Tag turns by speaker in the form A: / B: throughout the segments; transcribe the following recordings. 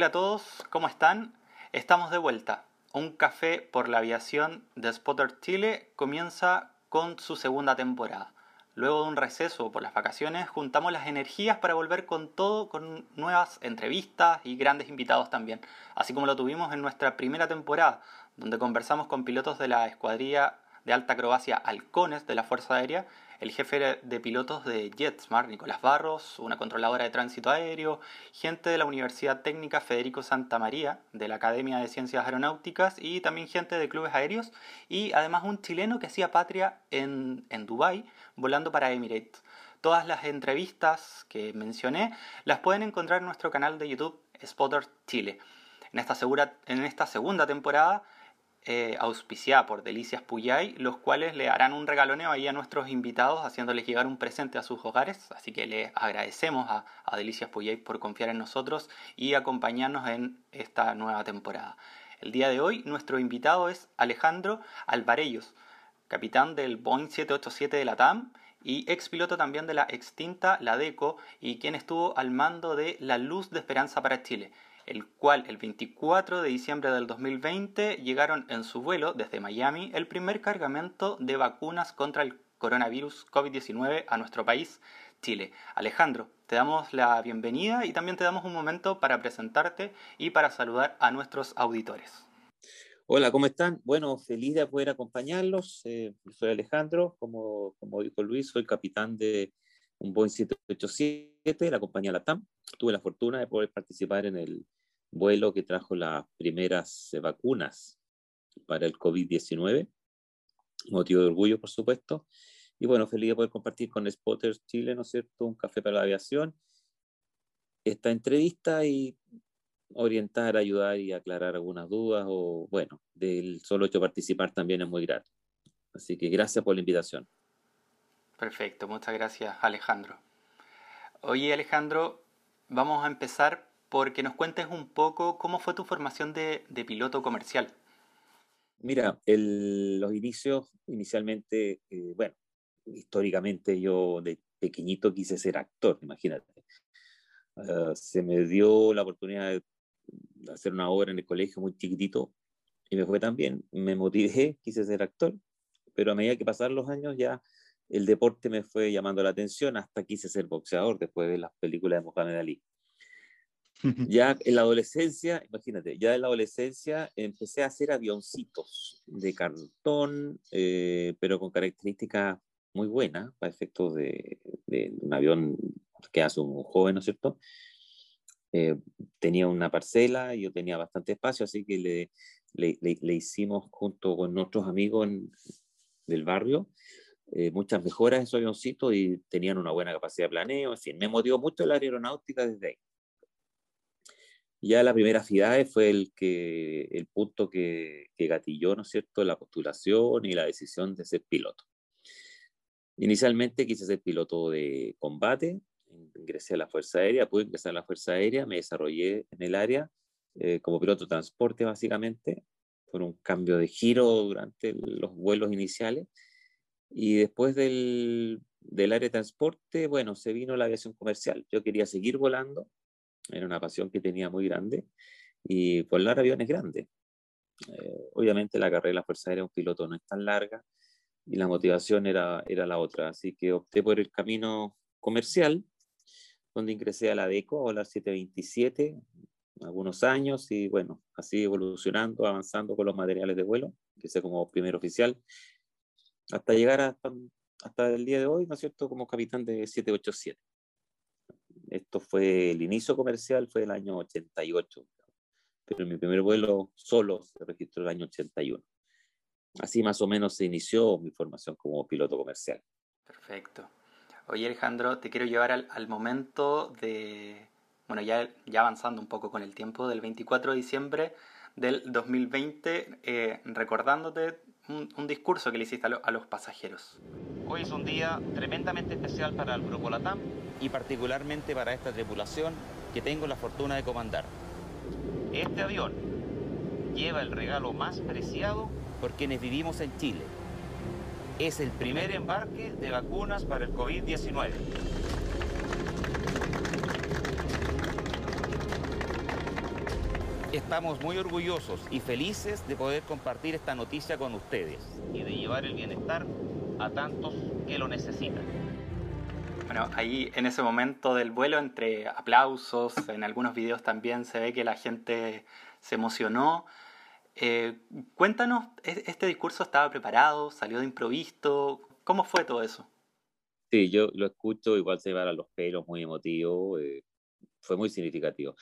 A: Hola a todos, ¿cómo están? Estamos de vuelta. Un café por la aviación de Spotter Chile comienza con su segunda temporada. Luego de un receso por las vacaciones, juntamos las energías para volver con todo, con nuevas entrevistas y grandes invitados también, así como lo tuvimos en nuestra primera temporada, donde conversamos con pilotos de la escuadrilla de alta acrobacia Halcones de la Fuerza Aérea el jefe de pilotos de JetSmart, Nicolás Barros, una controladora de tránsito aéreo, gente de la Universidad Técnica Federico Santa María, de la Academia de Ciencias Aeronáuticas y también gente de clubes aéreos y además un chileno que hacía patria en, en Dubái volando para Emirates. Todas las entrevistas que mencioné las pueden encontrar en nuestro canal de YouTube Spotter Chile. En esta, en esta segunda temporada eh, auspiciada por Delicias Puyay, los cuales le harán un regaloneo ahí a nuestros invitados, haciéndoles llegar un presente a sus hogares. Así que le agradecemos a, Delicias Puyay por confiar en nosotros y acompañarnos en esta nueva temporada. El día de hoy, nuestro invitado es Alejandro Alvarellos, capitán del Boeing 787 de la TAM y ex piloto también de la extinta Ladeco y quien estuvo al mando de La Luz de Esperanza para Chile el cual el 24 de diciembre del 2020 llegaron en su vuelo desde Miami el primer cargamento de vacunas contra el coronavirus COVID-19 a nuestro país, Chile. Alejandro, te damos la bienvenida y también te damos un momento para presentarte y para saludar a nuestros auditores.
B: Hola, ¿cómo están? Bueno, feliz de poder acompañarlos. Eh, soy Alejandro, como, como dijo Luis, soy capitán de un Boeing 787 de la compañía LATAM. Tuve la fortuna de poder participar en el vuelo que trajo las primeras vacunas para el COVID-19. Motivo de orgullo, por supuesto. Y bueno, feliz de poder compartir con Spotters Chile, ¿no es cierto? Un café para la aviación. Esta entrevista y orientar, ayudar y aclarar algunas dudas o, bueno, del solo hecho de participar también es muy grato. Así que gracias por la invitación.
A: Perfecto, muchas gracias Alejandro. Oye Alejandro, vamos a empezar porque nos cuentes un poco cómo fue tu formación de, piloto comercial.
B: Mira, los inicios, inicialmente, eh, bueno, históricamente yo de pequeñito quise ser actor, imagínate. Ah, se me dio la oportunidad de hacer una obra en el colegio muy chiquitito y me fue tan bien. Me motivé, quise ser actor, pero a medida que pasaron los años ya el deporte me fue llamando la atención hasta quise ser boxeador después de las películas de Mohamed Ali. Ya en la adolescencia, imagínate, ya en la adolescencia empecé a hacer avioncitos de cartón, eh, pero con características muy buenas para efectos de, un avión que hace un joven, ¿no es cierto? Eh, tenía una parcela y yo tenía bastante espacio, así que le, le, le, hicimos junto con nuestros amigos del barrio eh, muchas mejoras en esos avioncitos y tenían una buena capacidad de planeo, en fin, me motivó mucho la aeronáutica desde ahí. Ya la primera FIDAE fue el, que, el punto que, que gatilló, ¿no es cierto?, la postulación y la decisión de ser piloto. Inicialmente quise ser piloto de combate, ingresé a la Fuerza Aérea, pude ingresar a la Fuerza Aérea, me desarrollé en el área eh, como piloto de transporte básicamente, por un cambio de giro durante los vuelos iniciales. Y después del, del área de transporte, bueno, se vino la aviación comercial. Yo quería seguir volando, era una pasión que tenía muy grande y volar aviones grandes. Eh, obviamente la carrera de la Fuerza Aérea de un piloto no es tan larga y la motivación era, era la otra, así que opté por el camino comercial, donde ingresé a la DECO, a la 727, algunos años y bueno, así evolucionando, avanzando con los materiales de vuelo, empecé como primer oficial, hasta llegar hasta, hasta el día de hoy, ¿no es cierto?, como capitán de 787. Esto fue el inicio comercial, fue el año 88, pero mi primer vuelo solo se registró el año 81. Así más o menos se inició mi formación como piloto comercial.
A: Perfecto. Oye Alejandro, te quiero llevar al, momento de, bueno, ya, ya avanzando un poco con el tiempo, del 24 de diciembre del 2020, eh, recordándote un, discurso que le hiciste a, los pasajeros.
C: Hoy es un día tremendamente especial para el Grupo LATAM y particularmente para esta tripulación que tengo la fortuna de comandar. Este avión lleva el regalo más preciado por quienes vivimos en Chile. Es el primer embarque de vacunas para el COVID-19. Estamos muy orgullosos y felices de poder compartir esta noticia con ustedes y de llevar el bienestar a tantos que lo necesitan.
A: Bueno, ahí en ese momento del vuelo, entre aplausos, en algunos videos también se ve que la gente se emocionó. Eh, cuéntanos, ¿este discurso estaba preparado? ¿Salió de improviso? ¿Cómo fue todo eso?
B: Sí, yo lo escucho, igual se a los pelos, muy emotivo, eh, fue muy significativo.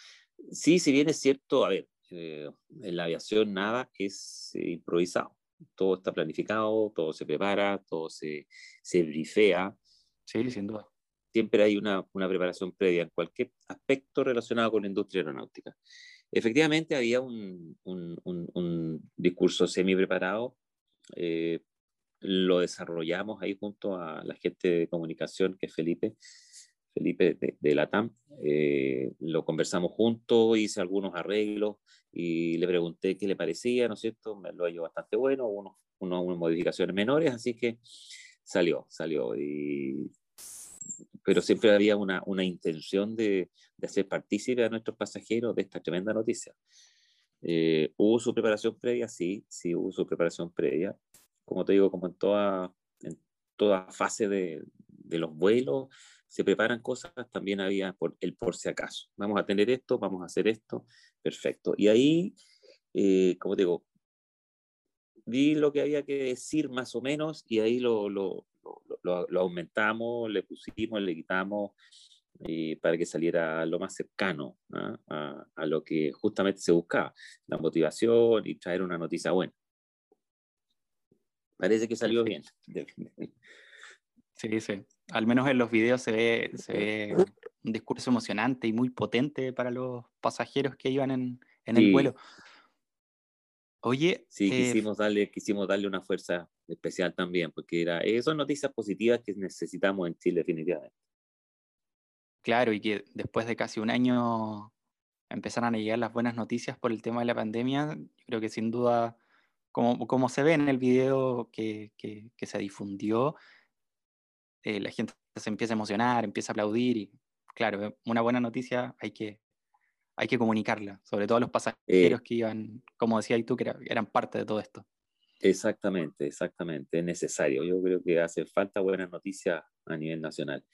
B: Sí, si bien es cierto, a ver, eh, en la aviación nada es improvisado, todo está planificado, todo se prepara, todo se, se brifea.
A: Sí, sin duda
B: siempre hay una, una, preparación previa en cualquier aspecto relacionado con la industria aeronáutica. Efectivamente, había un, un, un, discurso semi preparado. Eh, lo desarrollamos ahí junto a la gente de comunicación, que es Felipe, Felipe de, de la TAM. Eh, lo conversamos juntos, hice algunos arreglos y le pregunté qué le parecía, ¿no es cierto? Me lo hallo bastante bueno, unos, unas modificaciones menores, así que salió, salió. Y pero siempre había una, una intención de, de, hacer partícipe a nuestros pasajeros de esta tremenda noticia. Eh, ¿Hubo su preparación previa? Sí, sí hubo su preparación previa. Como te digo, como en toda, en toda fase de, de los vuelos, se preparan cosas, también había por, el por si acaso. Vamos a tener esto, vamos a hacer esto, perfecto. Y ahí, eh, como te digo, di lo que había que decir más o menos y ahí lo, lo, lo, aumentamos, le pusimos, le quitamos eh, para que saliera lo más cercano ¿ah? a, a, lo que justamente se buscaba, la motivación y traer una noticia buena. Parece que salió bien.
A: Sí, sí. Al menos en los videos se ve, se ve un discurso emocionante y muy potente para los pasajeros que iban en, en el vuelo. Oye,
B: sí, eh, quisimos, darle, quisimos darle una fuerza especial también, porque era, eh, son noticias positivas que necesitamos en Chile definitivamente.
A: Claro, y que después de casi un año empezaron a llegar las buenas noticias por el tema de la pandemia, creo que sin duda, como, como se ve en el video que, que, se difundió, eh, la gente se empieza a emocionar, empieza a aplaudir y claro, una buena noticia hay que, hay que comunicarla, sobre todo a los pasajeros eh, que iban, como decías tú, que eran parte de todo esto.
B: Exactamente, exactamente, es necesario. Yo creo que hace falta buenas noticias a nivel nacional.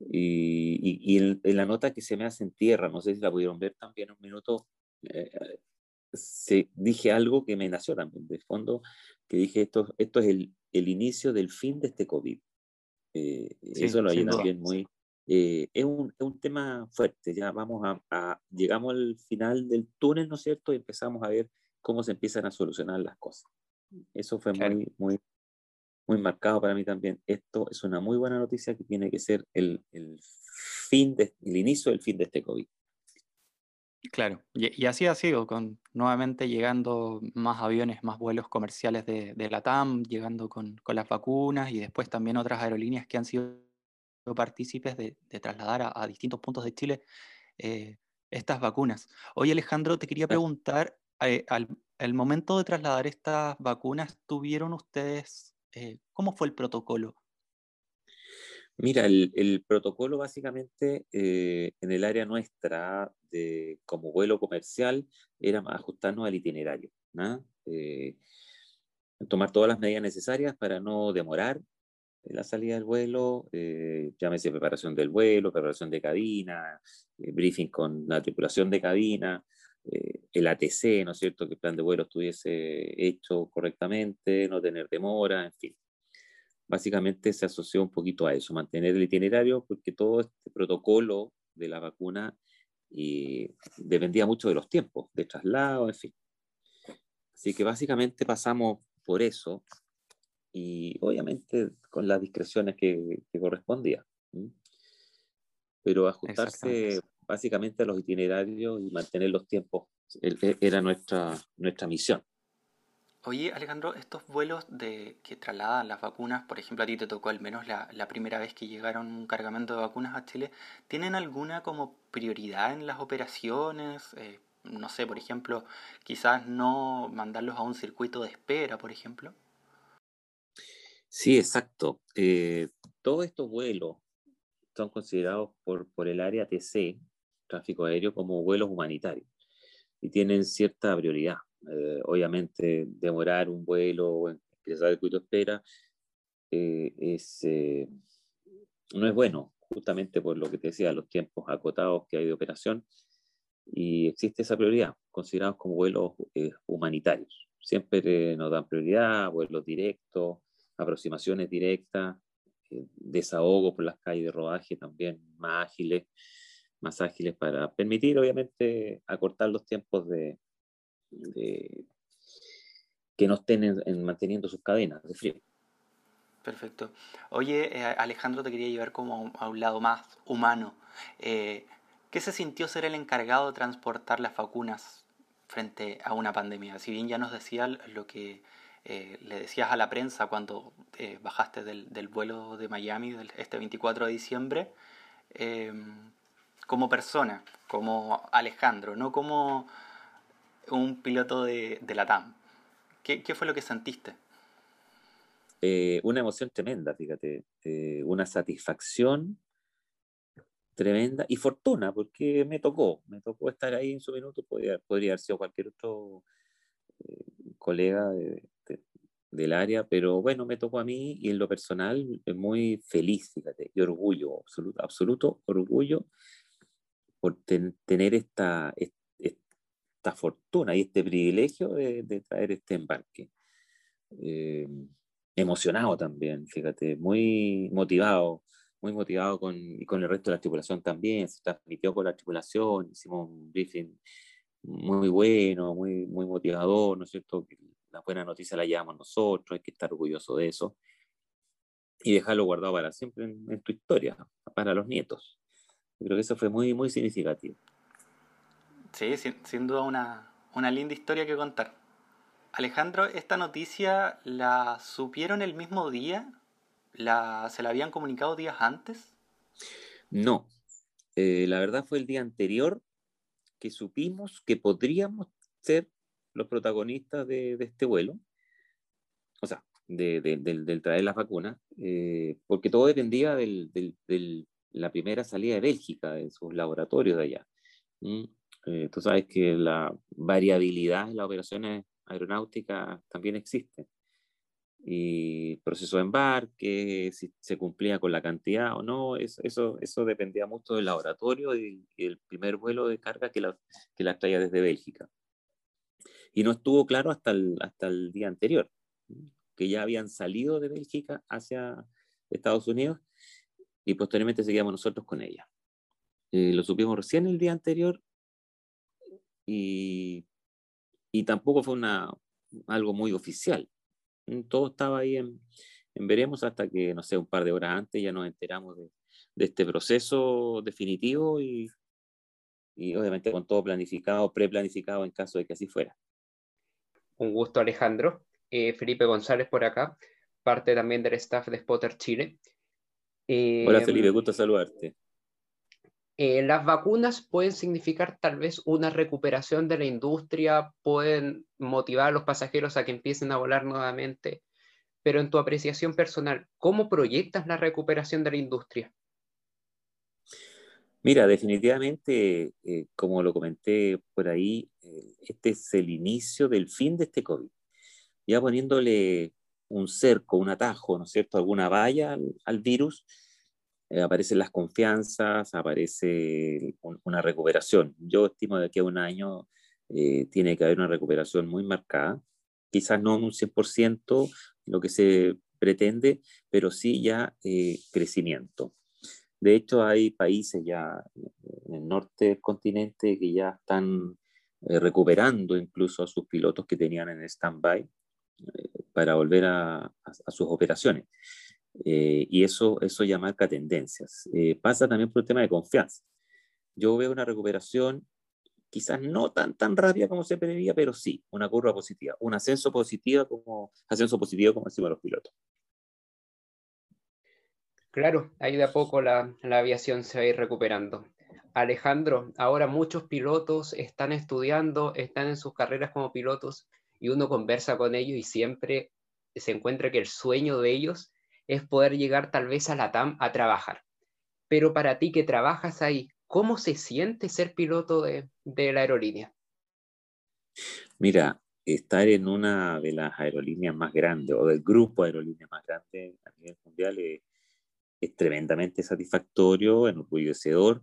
B: Y, y, en, la nota que se me hace en tierra, no sé si la pudieron ver también un minuto, eh, se, dije algo que me nació también, de fondo, que dije esto, esto es el, el inicio del fin de este COVID. Eh, eso lo hay también muy... Eh, es, un, es, un, tema fuerte, ya vamos a, a, llegamos al final del túnel, ¿no es cierto? Y empezamos a ver cómo se empiezan a solucionar las cosas. Eso fue muy, muy, muy marcado para mí también. Esto es una muy buena noticia que tiene que ser el, el fin, de, el inicio del fin de este COVID.
A: Claro, y, y, así ha sido, con nuevamente llegando más aviones, más vuelos comerciales de, de la TAM, llegando con, con, las vacunas y después también otras aerolíneas que han sido partícipes de, de trasladar a, a, distintos puntos de Chile eh, estas vacunas. Hoy Alejandro, te quería preguntar, eh, al, momento de trasladar estas vacunas, ¿tuvieron ustedes, eh, cómo fue el protocolo?
B: Mira, el, el protocolo básicamente eh, en el área nuestra, de, como vuelo comercial, era ajustarnos al itinerario. ¿no? Eh, tomar todas las medidas necesarias para no demorar la salida del vuelo, eh, llámese preparación del vuelo, preparación de cabina, eh, briefing con la tripulación de cabina, eh, el ATC, ¿no es cierto? Que el plan de vuelo estuviese hecho correctamente, no tener demora, en fin. Básicamente se asoció un poquito a eso, mantener el itinerario, porque todo este protocolo de la vacuna y dependía mucho de los tiempos de traslado, en fin. Así que básicamente pasamos por eso y obviamente con las discreciones que, que correspondía. Pero ajustarse básicamente a los itinerarios y mantener los tiempos e, era nuestra, nuestra misión.
A: Oye, Alejandro, estos vuelos de, que trasladan las vacunas, por ejemplo, a ti te tocó al menos la, primera vez que llegaron un cargamento de vacunas a Chile, ¿tienen alguna como prioridad en las operaciones? Eh, no sé, por ejemplo, quizás no mandarlos a un circuito de espera, por ejemplo.
B: Sí, exacto. Eh, todos estos vuelos son considerados por, por el área TC tráfico aéreo como vuelos humanitarios. y tienen cierta prioridad. Eh, obviamente, demorar un vuelo o al circuito de espera eh, es, eh, no es bueno, justamente por lo que te decía, los tiempos acotados que hay de operación, y existe esa prioridad, considerados como vuelos humanitarios. Siempre nos dan prioridad, vuelos directos, aproximaciones directas, desahogo por las calles de rodaje también más ágiles, más ágiles para permitir, obviamente, acortar los tiempos de, que no estén en, manteniendo sus cadenas de frío.
A: Perfecto. Oye, eh, Alejandro, te quería llevar como a un lado más humano. Eh, ¿Qué se sintió ser el encargado de transportar las vacunas frente a una pandemia? Si bien ya nos decía lo que eh, le decías a la prensa cuando bajaste del, del, vuelo de Miami este 24 de diciembre, como persona, como Alejandro, no como un piloto de, de la TAM. ¿Qué, ¿Qué, fue lo que sentiste?
B: Eh, una emoción tremenda, fíjate, eh, una satisfacción tremenda y fortuna, porque me tocó, me tocó estar ahí en su minuto, podría, podría haber sido cualquier otro eh, colega del área, pero bueno, me tocó a mí y en lo personal muy feliz, fíjate, y orgullo, absoluto, orgullo por tener esta fortuna y este privilegio de, traer este embarque. Eh, emocionado también, fíjate, muy motivado, muy motivado con, y con el resto de la tripulación también, se transmitió con la tripulación, hicimos un briefing muy bueno, muy, muy motivador, ¿no es cierto? La buena noticia la llevamos nosotros, hay que estar orgulloso de eso y dejarlo guardado para siempre en tu historia, para los nietos creo que eso fue muy, muy significativo.
A: Sí, sin, duda una, una linda historia que contar. Alejandro, ¿esta noticia la supieron el mismo día? ¿La, ¿Se la habían comunicado días antes?
B: No, eh, la verdad fue el día anterior que supimos que podríamos ser los protagonistas de, este vuelo, o sea, de, del, traer las vacunas, eh, porque todo dependía del, la primera salida de Bélgica, de sus laboratorios de allá. Eh, tú sabes que la variabilidad en las operaciones aeronáuticas también existe. Y proceso de embarque, si se cumplía con la cantidad o no, eso, eso, eso dependía mucho del laboratorio y, el primer vuelo de carga que la, que la traía desde Bélgica. Y no estuvo claro hasta el, hasta el día anterior, que ya habían salido de Bélgica hacia Estados Unidos y posteriormente seguíamos nosotros con ella. Eh, lo supimos recién el día anterior y, y tampoco fue una, algo muy oficial. Mm, todo estaba ahí en, veremos hasta que, no sé, un par de horas antes ya nos enteramos de, de este proceso definitivo y, y obviamente con todo planificado, preplanificado en caso de que así fuera.
D: Un gusto Alejandro. Eh, Felipe González por acá, parte también del staff de Spotter Chile.
B: Hola Felipe, gusto saludarte.
D: Eh, las vacunas pueden significar tal vez una recuperación de la industria, pueden motivar a los pasajeros a que empiecen a volar nuevamente, pero en tu apreciación personal, ¿cómo proyectas la recuperación de la industria?
B: Mira, definitivamente, eh, como lo comenté por ahí, eh, este es el inicio del fin de este COVID. Ya poniéndole un cerco, un atajo, ¿no es cierto?, alguna valla al, virus, eh, aparecen las confianzas, aparece una recuperación. Yo estimo de que a un año eh, tiene que haber una recuperación muy marcada, quizás no un 100% lo que se pretende, pero sí ya eh, crecimiento. De hecho, hay países ya en el norte del continente que ya están recuperando incluso a sus pilotos que tenían en stand-by para volver a, sus operaciones. Eh, y eso, eso ya marca tendencias. Eh, pasa también por el tema de confianza. Yo veo una recuperación quizás no tan, tan rápida como se preveía, pero sí, una curva positiva, un ascenso positivo como, ascenso positivo como decimos los pilotos.
D: Claro, ahí de a poco la, la aviación se va a ir recuperando. Alejandro, ahora muchos pilotos están estudiando, están en sus carreras como pilotos y uno conversa con ellos y siempre se encuentra que el sueño de ellos es poder llegar tal vez a la TAM a trabajar. Pero para ti que trabajas ahí, ¿cómo se siente ser piloto de, la aerolínea?
B: Mira, estar en una de las aerolíneas más grandes o del grupo de aerolíneas más grandes a nivel mundial es, tremendamente satisfactorio, enorgullecedor.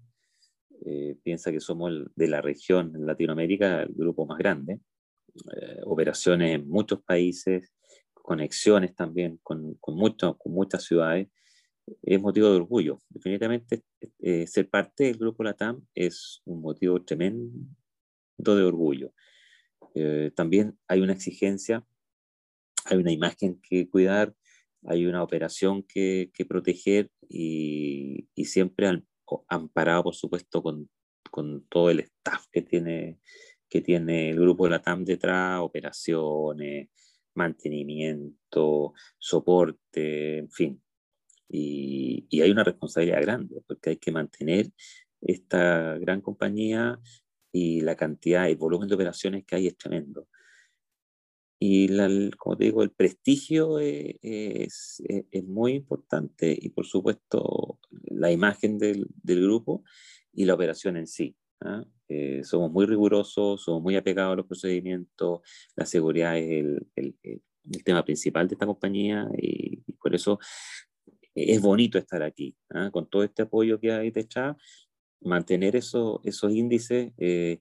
B: Eh, piensa que somos de la región en Latinoamérica el grupo más grande. Eh, operaciones en muchos países, conexiones también con, con, con muchas ciudades. Es motivo de orgullo. Definitivamente eh, ser parte del grupo LATAM es un motivo tremendo de orgullo. Eh, también hay una exigencia, hay una imagen que cuidar, hay una operación que, que proteger y, y, siempre han, amparado, por supuesto, con, con, todo el staff que tiene, que tiene el grupo LATAM detrás, operaciones, mantenimiento, soporte, en fin. Y, y hay una responsabilidad grande porque hay que mantener esta gran compañía y la cantidad, y volumen de operaciones que hay es tremendo. Y, la, como te digo, el prestigio es, es, es, muy importante y, por supuesto, la imagen del, del grupo y la operación en sí. ¿Ah? Eh, somos muy rigurosos, somos muy apegados a los procedimientos, la seguridad es el, el, el tema principal de esta compañía y, y, por eso es bonito estar aquí, ¿ah? con todo este apoyo que hay detrás mantener eso, esos índices eh,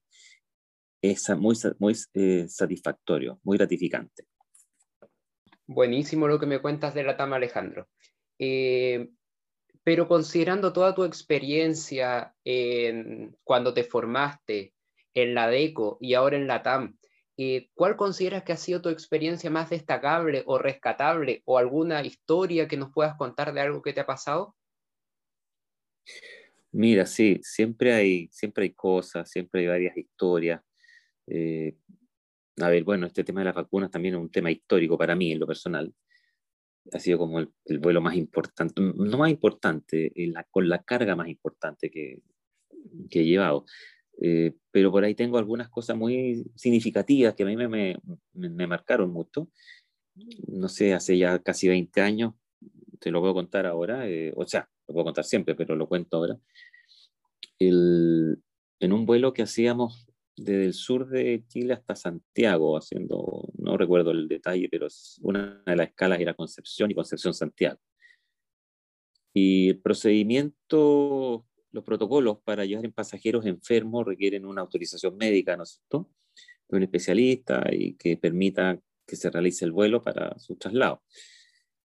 B: es muy, muy eh, satisfactorio, muy gratificante.
D: Buenísimo lo que me cuentas de la TAM, Alejandro. Eh, pero considerando toda tu experiencia en, cuando te formaste en la DECO y ahora en la TAM, ¿cuál consideras que ha sido tu experiencia más destacable o rescatable o alguna historia que nos puedas contar de algo que te ha pasado?
B: Mira, sí, siempre hay, siempre hay cosas, siempre hay varias historias. Eh, a ver, bueno, este tema de las vacunas también es un tema histórico para mí en lo personal. Ha sido como el, vuelo más importante, no más importante, con la carga más importante que, que he llevado. Eh, pero por ahí tengo algunas cosas muy significativas que a mí me, me, me, marcaron mucho. No sé, hace ya casi 20 años, te lo puedo contar ahora, eh, o sea, lo puedo contar siempre, pero lo cuento ahora. El, en un vuelo que hacíamos desde el sur de Chile hasta Santiago, haciendo, no recuerdo el detalle, pero una de las escalas era Concepción y Concepción-Santiago. Y el procedimiento, los protocolos para llevar en pasajeros enfermos requieren una autorización médica, ¿no es cierto? De un especialista y que permita que se realice el vuelo para su traslado.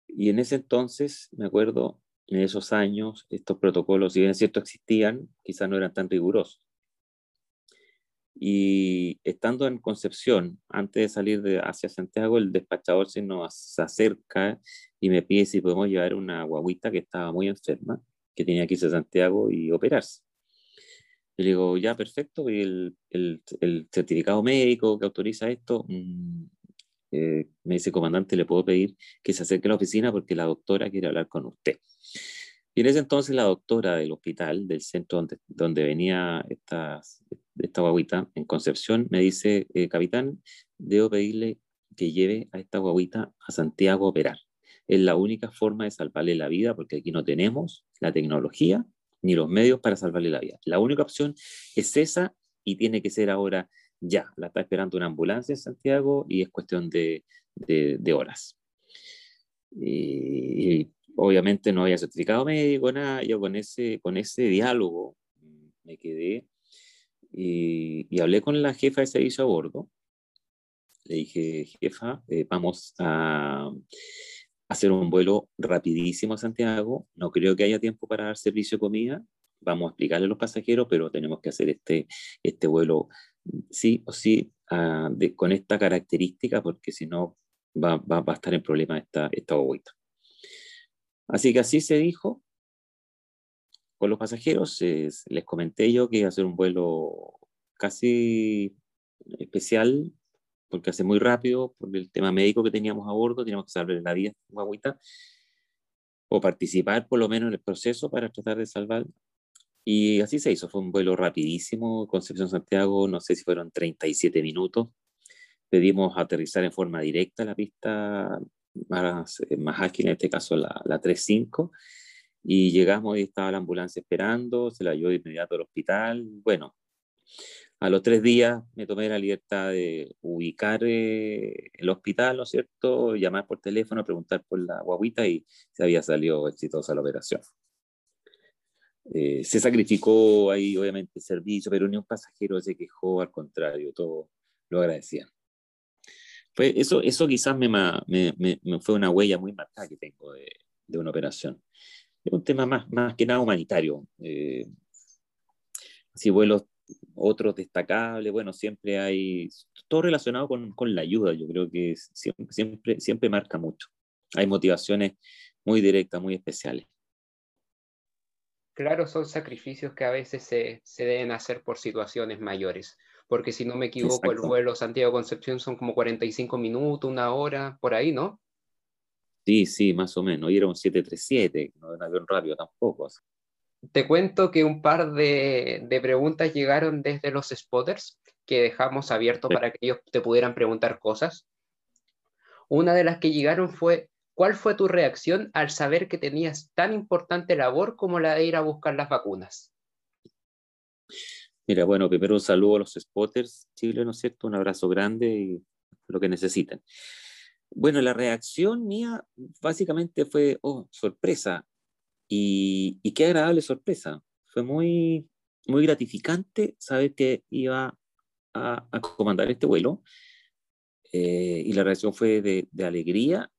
B: Y en ese entonces, me acuerdo, en esos años estos protocolos, si bien es cierto existían, quizás no eran tan rigurosos. Y estando en Concepción, antes de salir de hacia Santiago, el despachador se nos acerca y me pide si podemos llevar una guaguita que estaba muy enferma, que tenía que irse a Santiago y operarse. Y le digo, ya, perfecto, y el, el, el certificado médico que autoriza esto, mm, eh, me dice, comandante, le puedo pedir que se acerque a la oficina porque la doctora quiere hablar con usted. Y en ese entonces la doctora del hospital, del centro donde, donde venía esta, esta guaguita, en Concepción, me dice, eh, capitán, debo pedirle que lleve a esta guaguita a Santiago a operar. Es la única forma de salvarle la vida porque aquí no tenemos la tecnología ni los medios para salvarle la vida. La única opción es esa y tiene que ser ahora ya, la está esperando una ambulancia en Santiago y es cuestión de, de, horas. Y, obviamente no había certificado médico, nada, yo con ese, con ese diálogo me quedé y, y hablé con la jefa de servicio a bordo. Le dije, jefa, eh, vamos a hacer un vuelo rapidísimo a Santiago, no creo que haya tiempo para dar servicio de comida, vamos a explicarle a los pasajeros, pero tenemos que hacer este, este vuelo sí o sí uh, de, con esta característica, porque si no va, va, va, a estar en problema esta, esta bobita. Así que así se dijo con los pasajeros. Es, les comenté yo que iba a ser un vuelo casi especial, porque hace muy rápido, por el tema médico que teníamos a bordo, teníamos que salvar la vida, guaguita, o participar por lo menos en el proceso para tratar de salvar y así se hizo, fue un vuelo rapidísimo, Concepción-Santiago, no sé si fueron 37 minutos. Pedimos aterrizar en forma directa la pista más, eh, más ágil, en este caso la, la 35, y llegamos y estaba la ambulancia esperando, se la llevó de inmediato al hospital. Bueno, A los tres días me tomé la libertad de ubicar eh, el hospital, ¿no es cierto? Llamar por teléfono, preguntar por la guaguita y se había salido exitosa la operación. Eh, se sacrificó ahí, obviamente, el servicio, pero ni un pasajero se quejó, al contrario, todo lo agradecían. Fue, eso, eso quizás me, me, me, fue una huella muy marcada que tengo de, de una operación. Es un tema más, más que nada humanitario. Eh, si vuelos otros destacables, bueno, siempre hay, todo relacionado con, con la ayuda, yo creo que siempre, siempre, siempre marca mucho. Hay motivaciones muy directas, muy especiales.
D: Claro, son sacrificios que a veces se, se deben hacer por situaciones mayores, porque si no me equivoco, el vuelo Santiago-Concepción son como 45 minutos, una hora, por ahí, ¿no?
B: Sí, sí, más o menos. Y era un 737, no era un avión rápido tampoco.
D: Te cuento que un par de, preguntas llegaron desde los spotters que dejamos abierto para que ellos te pudieran preguntar cosas. Una de las que llegaron fue, ¿cuál fue tu reacción al saber que tenías tan importante labor como la de ir a buscar las vacunas?
B: Mira, bueno, primero un saludo a los spotters Chile, ¿no es cierto? Un abrazo grande y lo que necesiten. Bueno, la reacción mía básicamente fue, oh, sorpresa, y, qué agradable sorpresa. Fue muy, muy gratificante saber que iba a, comandar este vuelo. Eh, y la reacción fue de, alegría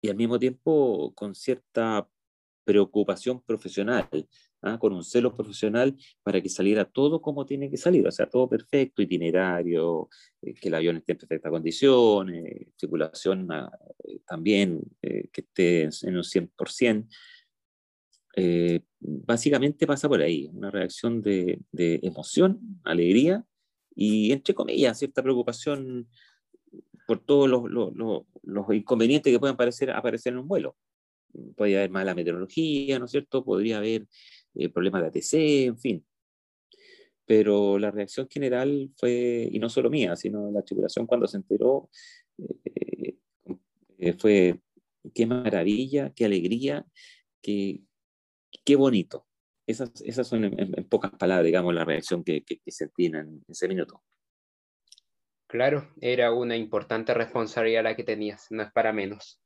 B: y al mismo tiempo con cierta preocupación profesional, ¿ah? con un celo profesional para que saliera todo como tiene que salir, o sea, todo perfecto, itinerario, eh, que el avión esté en perfectas condiciones, circulación ah, eh, también que esté en un 100%. Eh, básicamente pasa por ahí, una reacción de, emoción, alegría y, entre comillas, cierta preocupación por todos los, inconvenientes que pueden aparecer, aparecer en un vuelo. Podría haber mala meteorología, ¿no es cierto? Podría haber eh, problemas de ATC, en fin. Pero la reacción general fue, y no solo mía, sino la tripulación cuando se enteró, eh, fue qué maravilla, qué alegría, qué, qué bonito. Esas, esas son en, pocas palabras, digamos, la reacción que, que, sentí en ese minuto.
D: Claro, era una importante responsabilidad la que tenías, no es para menos.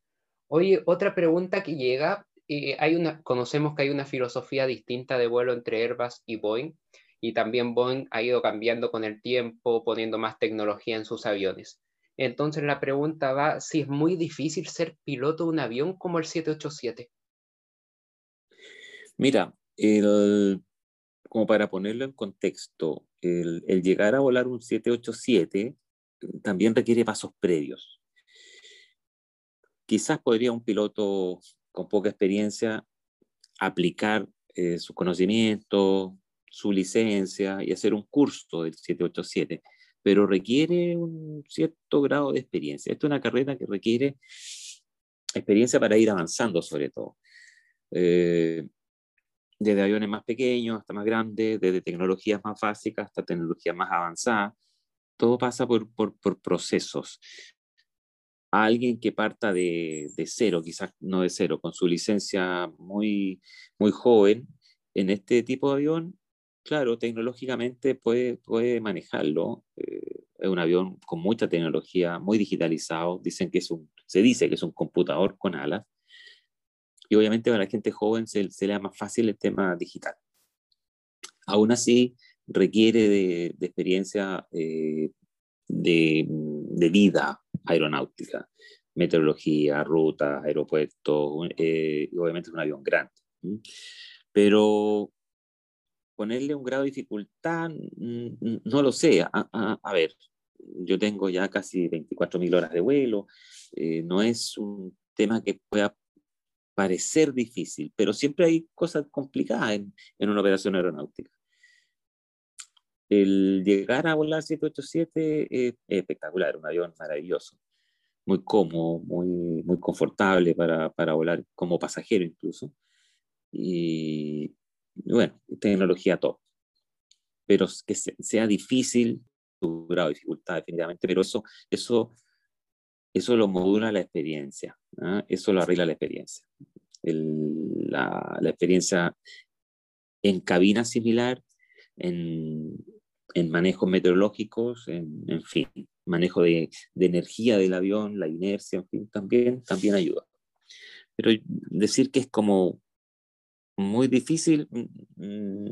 D: Oye, otra pregunta que llega, eh, hay una, conocemos que hay una filosofía distinta de vuelo entre Airbus y Boeing, y también Boeing ha ido cambiando con el tiempo, poniendo más tecnología en sus aviones. Entonces la pregunta va si es muy difícil ser piloto de un avión como el 787.
B: Mira, como para ponerlo en contexto, el, llegar a volar un 787 también requiere pasos previos. Quizás podría un piloto con poca experiencia aplicar eh, su conocimiento, su licencia y hacer un curso del 787, pero requiere un cierto grado de experiencia. Esto es una carrera que requiere experiencia para ir avanzando sobre todo. Eh, desde aviones más pequeños hasta más grandes, desde tecnologías más básicas hasta tecnologías más avanzadas. Todo pasa por, por, por procesos. A alguien que parta de, de, cero, quizás no de cero, con su licencia muy, muy joven, en este tipo de avión, claro, tecnológicamente puede, puede manejarlo. Eh, es un avión con mucha tecnología, muy digitalizado. Dicen que es un, se dice que es un computador con alas y obviamente para la gente joven se, le da más fácil el tema digital. Aún así, requiere de, experiencia eh, de, vida aeronáutica, meteorología, ruta, aeropuerto, eh, y obviamente es un avión grande. Pero ponerle un grado de dificultad, no lo sé. A, ver, yo tengo ya casi 24.000 horas de vuelo, eh, no es un tema que pueda parecer difícil, pero siempre hay cosas complicadas en una operación aeronáutica. El llegar a volar 787 es, espectacular, un avión maravilloso, muy cómodo, muy, muy confortable para, para volar como pasajero incluso. Y bueno, tecnología top. Pero que sea difícil, su grado de dificultad definitivamente, pero eso, eso eso lo modula la experiencia, ¿ah? eso lo arregla la experiencia. la, experiencia en cabina similar, en en manejos meteorológicos, en, fin, manejo de, energía del avión, la inercia, en fin, también, también ayuda. Pero decir que es como muy difícil, mm,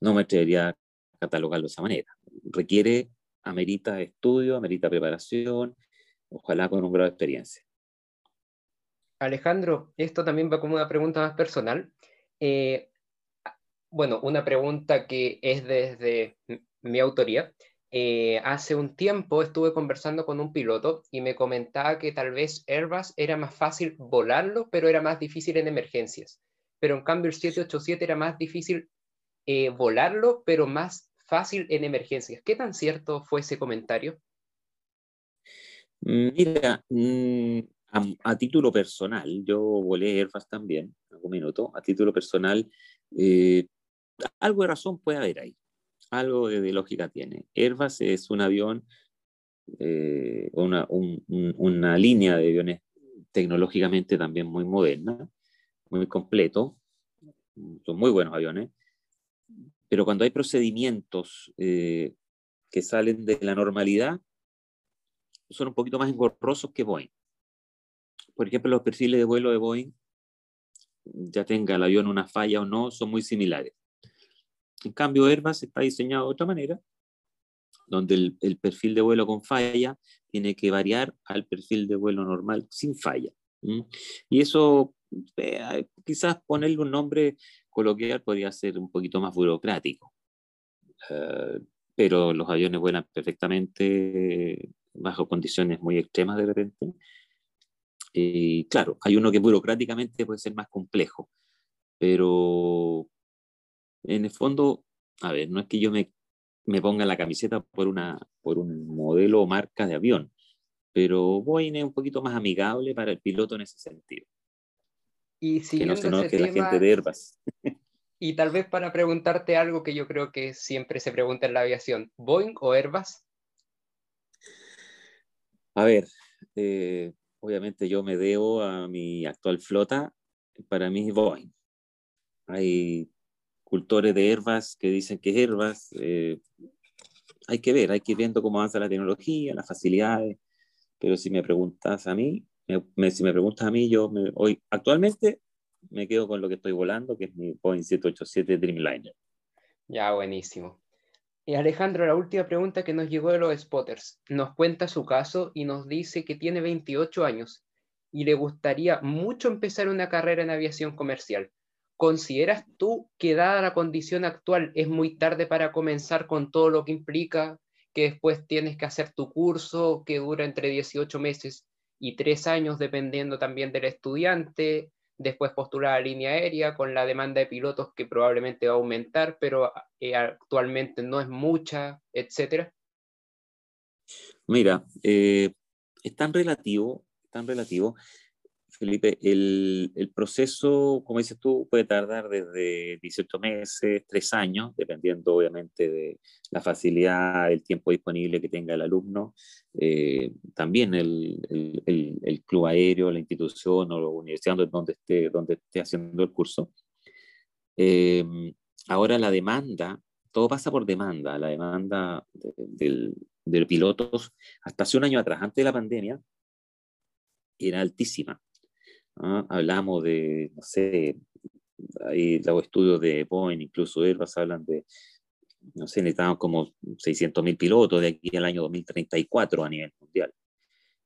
B: no me atrevería a catalogarlo de esa manera. Requiere, amerita estudio, amerita preparación, ojalá con un grado de experiencia.
D: Alejandro, esto también va como una pregunta más personal. Eh, bueno, una pregunta que es desde mi autoría. Eh, hace un tiempo estuve conversando con un piloto y me comentaba que tal vez Airbus era más fácil volarlo, pero era más difícil en emergencias. Pero en cambio el 787 era más difícil eh, volarlo, pero más fácil en emergencias. ¿Qué tan cierto fue ese comentario?
B: Mira, mm, a, título personal, yo volé Airbus también, algún minuto, a título personal, eh, algo de razón puede haber ahí, algo de, lógica tiene. Airbus es un avión, eh, una, una línea de aviones tecnológicamente también muy moderna, muy completo, son muy buenos aviones, pero cuando hay procedimientos eh, que salen de la normalidad, son un poquito más engorrosos que Boeing. Por ejemplo, los perfiles de vuelo de Boeing, ya tenga el avión una falla o no, son muy similares. En cambio, Airbus está diseñado de otra manera, donde el, perfil de vuelo con falla tiene que variar al perfil de vuelo normal sin falla. Y eso, eh, quizás ponerle un nombre coloquial podría ser un poquito más burocrático. Eh, pero los aviones vuelan perfectamente bajo condiciones muy extremas de repente. Y claro, hay uno que burocráticamente puede ser más complejo, pero en el fondo, a ver, no es que yo me, me ponga la camiseta por, una, por un modelo o marca de avión, pero Boeing es un poquito más amigable para el piloto en ese sentido.
D: Y
B: que no se que la gente de Airbus.
D: Y tal vez para preguntarte algo que yo creo que siempre se pregunta en la aviación, ¿Boeing o Airbus?
B: A ver, eh, obviamente yo me debo a mi actual flota, para mí es Boeing. Hay cultores de Airbus que dicen que es Airbus. Eh, hay que ver, hay que ir viendo cómo avanza la tecnología, las facilidades. Pero si me preguntas a mí, si me preguntas a mí, yo hoy actualmente me quedo con lo que estoy volando, que es mi Boeing 787 Dreamliner.
D: Ya, buenísimo. Y Alejandro, la última pregunta que nos llegó de los spotters. Nos cuenta su caso y nos dice que tiene 28 años y le gustaría mucho empezar una carrera en aviación comercial. ¿Consideras tú que dada la condición actual es muy tarde para comenzar con todo lo que implica, que después tienes que hacer tu curso que dura entre 18 meses y 3 años dependiendo también del estudiante, después postular a línea aérea con la demanda de pilotos que probablemente va a aumentar, pero eh, actualmente no es mucha, etcétera?
B: Mira, eh, es tan relativo, tan relativo, Felipe, el, proceso, como dices tú, puede tardar desde 18 meses, 3 años, dependiendo obviamente de la facilidad, el tiempo disponible que tenga el alumno. Eh, también el, club aéreo, la institución o la universidad donde esté, haciendo el curso. Eh, ahora la demanda, todo pasa por demanda, la demanda de, de pilotos hasta hace un año atrás, antes de la pandemia, era altísima. Hablamos de, no sé, hay estudios de Boeing, incluso Airbus hablan de, no sé, necesitamos como 600.000 pilotos de aquí al año 2034 a nivel mundial.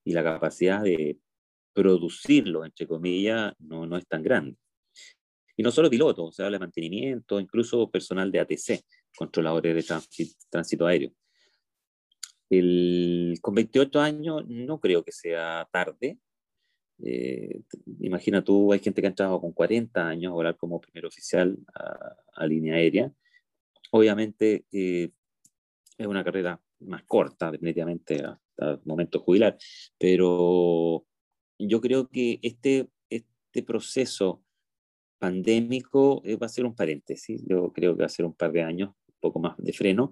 B: Y la capacidad de producirlo, entre comillas, no, no es tan grande. Y no solo pilotos, se habla de mantenimiento, incluso personal de ATC, controladores de tránsito, aéreo. El, con 28 años no creo que sea tarde, eh, imagina tú, hay gente que ha entrado con 40 años a volar como primer oficial a, línea aérea. Obviamente eh, es una carrera más corta, definitivamente, hasta el momento jubilar, pero yo creo que este, este proceso pandémico eh, va a ser un paréntesis, yo creo que va a ser un par de años, un poco más de freno,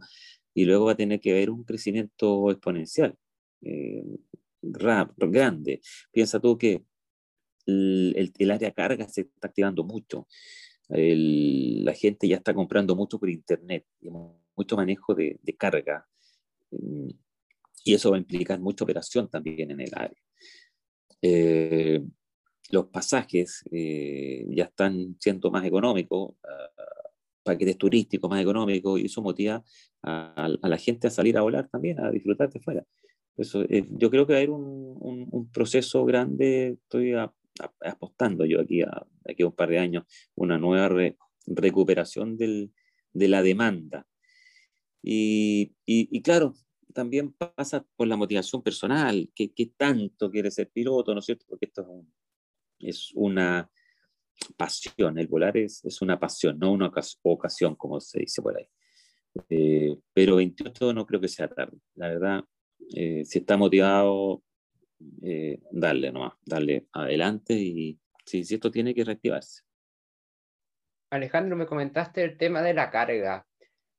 B: y luego va a tener que haber un crecimiento exponencial grande. Piensa tú que el, el, área carga se está activando mucho. la gente ya está comprando mucho por internet. mucho manejo de, carga mm, y eso va a implicar mucha operación también en el área. Eh, los pasajes eh, ya están siendo más económicos, uh, paquetes turísticos más económicos, y eso motiva a, la gente a salir a volar también, a disfrutar de fuera. Eso, eh, yo creo que va a haber un, un, proceso grande, estoy apostando yo aquí a, aquí a un par de años, una nueva recuperación del, de la demanda. Y, y, claro, también pasa por la motivación personal, ¿qué, qué tanto quiere ser piloto, ¿no es cierto? Porque esto es un, es una pasión, el volar es, es una pasión, no una ocasión, como se dice por ahí. Eh, pero 28 no creo que sea tarde. La verdad, eh, si está motivado, eh, darle nomás, darle adelante y si, si esto tiene que reactivarse.
D: Alejandro, me comentaste el tema de la carga.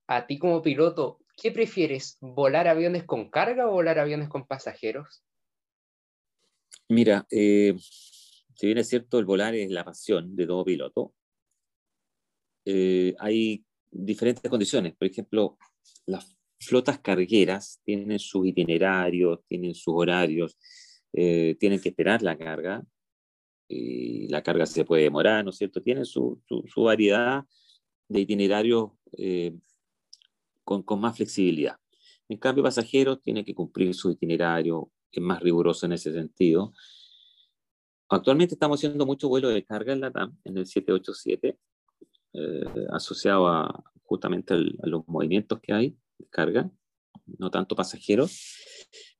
D: A ti como piloto, ¿qué prefieres? ¿Volar aviones con carga o volar aviones con pasajeros?
B: Mira, eh, si bien es cierto, el volar es la pasión de todo piloto, eh, hay diferentes condiciones. Por ejemplo, las flotas cargueras tienen sus itinerarios, tienen sus horarios, eh, tienen que esperar la carga, y la carga se puede demorar, ¿no es cierto? Tienen su, su, variedad de itinerarios eh, con, con, más flexibilidad. En cambio, pasajeros tienen que cumplir su itinerario, es más riguroso en ese sentido. Actualmente estamos haciendo mucho vuelo de carga en la TAM, en el 787, eh, asociado justamente a los movimientos que hay carga, no tanto pasajeros.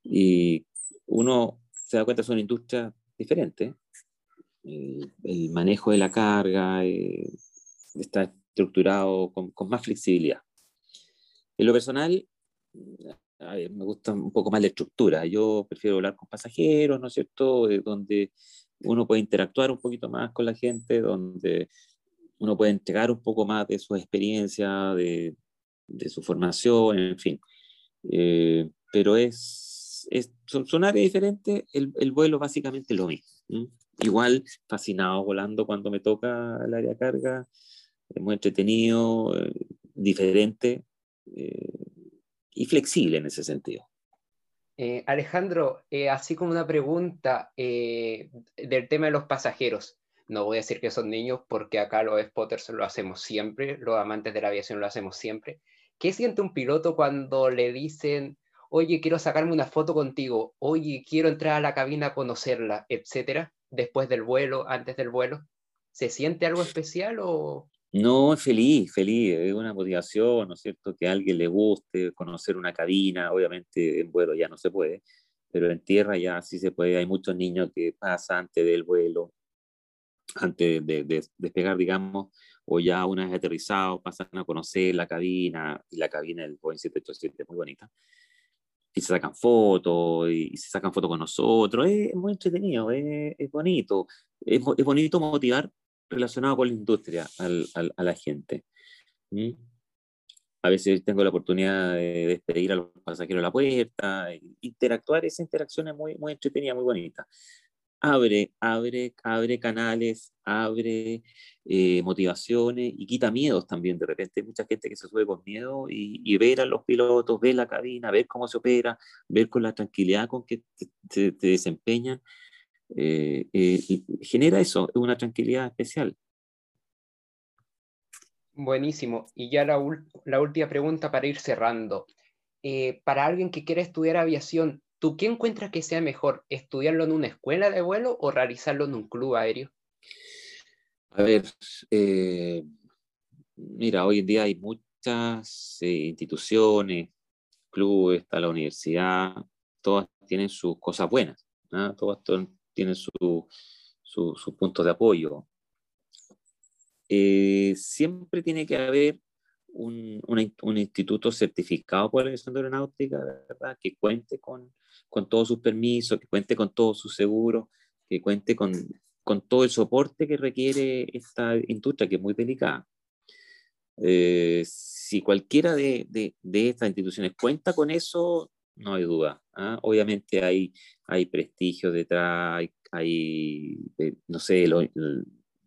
B: Y uno se da cuenta que es una industria diferente. El, manejo de la carga eh, está estructurado con, más flexibilidad. En lo personal, me gusta un poco más la estructura. Yo prefiero volar con pasajeros, ¿no es cierto? donde uno puede interactuar un poquito más con la gente, donde uno puede entregar un poco más de su experiencia, de, de su formación, en fin. Eh, pero es, es, son, áreas diferentes, el, el, vuelo básicamente lo mismo. Igual fascinado volando cuando me toca el área carga, es muy entretenido, eh, diferente eh, y flexible en ese sentido.
D: Alejandro, así como una pregunta del tema de los pasajeros. No voy a decir que son niños porque acá los spotters lo hacemos siempre, los amantes de la aviación lo hacemos siempre. ¿Qué siente un piloto cuando le dicen, oye, quiero sacarme una foto contigo, oye, quiero entrar a la cabina a conocerla, etcétera, después del vuelo, antes del vuelo? ¿Se siente algo especial o,
B: no, feliz, feliz, es una motivación, ¿no es cierto? Que a alguien le guste conocer una cabina, obviamente en vuelo ya no se puede, pero en tierra ya sí se puede. Hay muchos niños que pasan antes del vuelo, antes de, despegar, digamos, o ya una vez aterrizado, pasan a conocer la cabina, y la cabina del Boeing 787 es muy bonita. Y se sacan fotos, y, se sacan fotos con nosotros, es, muy entretenido, es, bonito. Es, es bonito motivar relacionado con la industria al, a la gente. A veces tengo la oportunidad de despedir a los pasajeros a la puerta, interactuar, esa interacción es muy, muy entretenida, muy bonita. Abre, abre, abre canales, abre eh, motivaciones y quita miedos también. De repente hay mucha gente que se sube con miedo y, ver a los pilotos, ver la cabina, ver cómo se opera, ver con la tranquilidad con que se desempeñan, eh, eh, genera eso, una tranquilidad especial.
D: Buenísimo. Y ya la, última pregunta para ir cerrando. Para alguien que quiera estudiar aviación, ¿tú qué encuentras que sea mejor? ¿Estudiarlo en una escuela de vuelo o realizarlo en un club aéreo?
B: A ver, mira, hoy en día hay muchas instituciones, clubes, está la universidad, todas tienen sus cosas buenas, todas tienen sus su, puntos de apoyo. Eh, siempre tiene que haber un, un, instituto certificado por la Organización de Aeronáutica, ¿verdad? que cuente con, con todos sus permisos, que cuente con todos sus seguros, que cuente con, con todo el soporte que requiere esta industria, que es muy delicada. Eh, si cualquiera de, de, de, estas instituciones cuenta con eso, no hay duda. ¿ah? Obviamente hay, hay prestigio detrás, hay, eh, no sé, el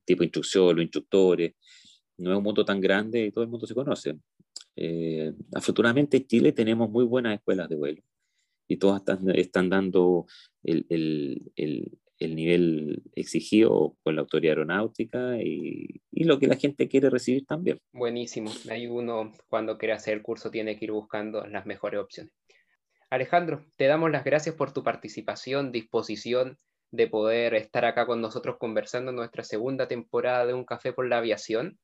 B: tipo de instrucción, los instructores. No es un mundo tan grande y todo el mundo se conoce. Eh, afortunadamente en Chile tenemos muy buenas escuelas de vuelo y todas están, dando el, nivel exigido por la autoridad aeronáutica y, lo que la gente quiere recibir también.
D: Buenísimo. Hay uno cuando quiere hacer el curso tiene que ir buscando las mejores opciones. Alejandro, te damos las gracias por tu participación, disposición de poder estar acá con nosotros conversando en nuestra segunda temporada de Un Café por la Aviación.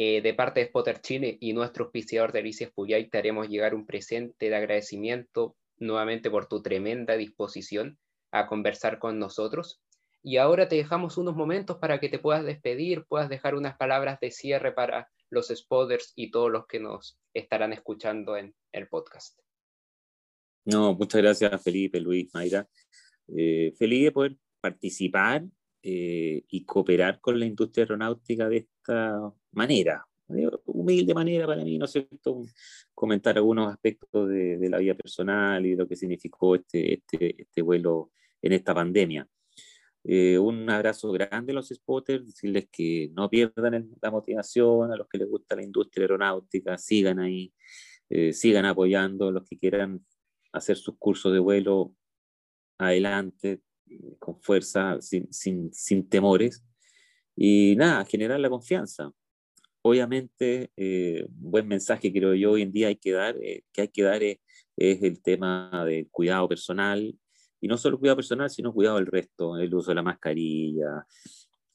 D: Eh, de parte de Spotter Chile y nuestro auspiciador Delicias Puyay, te haremos llegar un presente de agradecimiento nuevamente por tu tremenda disposición a conversar con nosotros. Y ahora te dejamos unos momentos para que te puedas despedir, puedas dejar unas palabras de cierre para los spotters y todos los que nos estarán escuchando en el podcast.
B: No, muchas gracias Felipe, Luis, Mayra. Eh, feliz de poder participar eh, y cooperar con la industria aeronáutica de esta manera, de humilde manera para mí, ¿no es cierto? Comentar algunos aspectos de, la vida personal y lo que significó este, este, este vuelo en esta pandemia. Eh, un abrazo grande a los spotters, decirles que no pierdan la motivación, a los que les gusta la industria aeronáutica, sigan ahí, eh, sigan apoyando, los que quieran hacer sus cursos de vuelo adelante, con fuerza, sin, sin, sin temores. Y nada, generar la confianza obviamente, eh, un buen mensaje creo yo hoy en día hay que dar, eh, que hay que dar es, el tema del cuidado personal, y no solo cuidado personal, sino cuidado del resto, el uso de la mascarilla,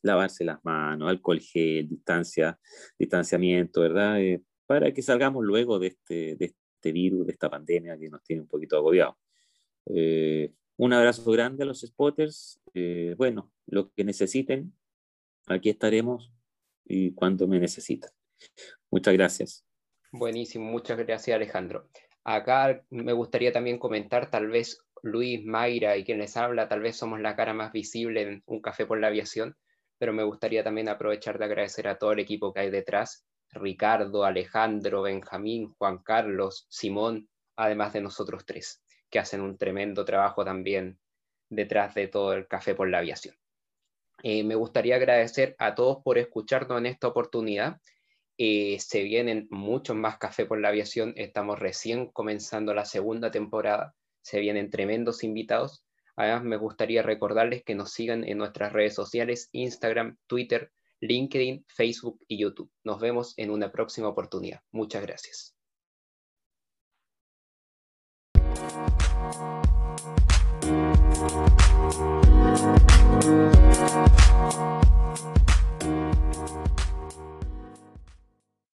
B: lavarse las manos, alcohol gel, distancia, distanciamiento, ¿verdad? Eh, para que salgamos luego de este, de este virus, de esta pandemia que nos tiene un poquito agobiados. Un abrazo grande a los spotters. bueno, lo que necesiten, aquí estaremos y cuando me necesitan. Muchas gracias.
D: Buenísimo, muchas gracias Alejandro. Acá me gustaría también comentar, tal vez Luis, Mayra y quien les habla, tal vez somos la cara más visible en Un Café por la Aviación, pero me gustaría también aprovechar de agradecer a todo el equipo que hay detrás, Ricardo, Alejandro, Benjamín, Juan Carlos, Simón, además de nosotros tres, que hacen un tremendo trabajo también detrás de todo el Café por la Aviación. Eh, me gustaría agradecer a todos por escucharnos en esta oportunidad. Eh, se vienen muchos más Café por la Aviación. Estamos recién comenzando la segunda temporada. Se vienen tremendos invitados. Además, me gustaría recordarles que nos sigan en nuestras redes sociales, Instagram, Twitter, LinkedIn, Facebook y YouTube. Nos vemos en una próxima oportunidad. Muchas gracias. Thank you.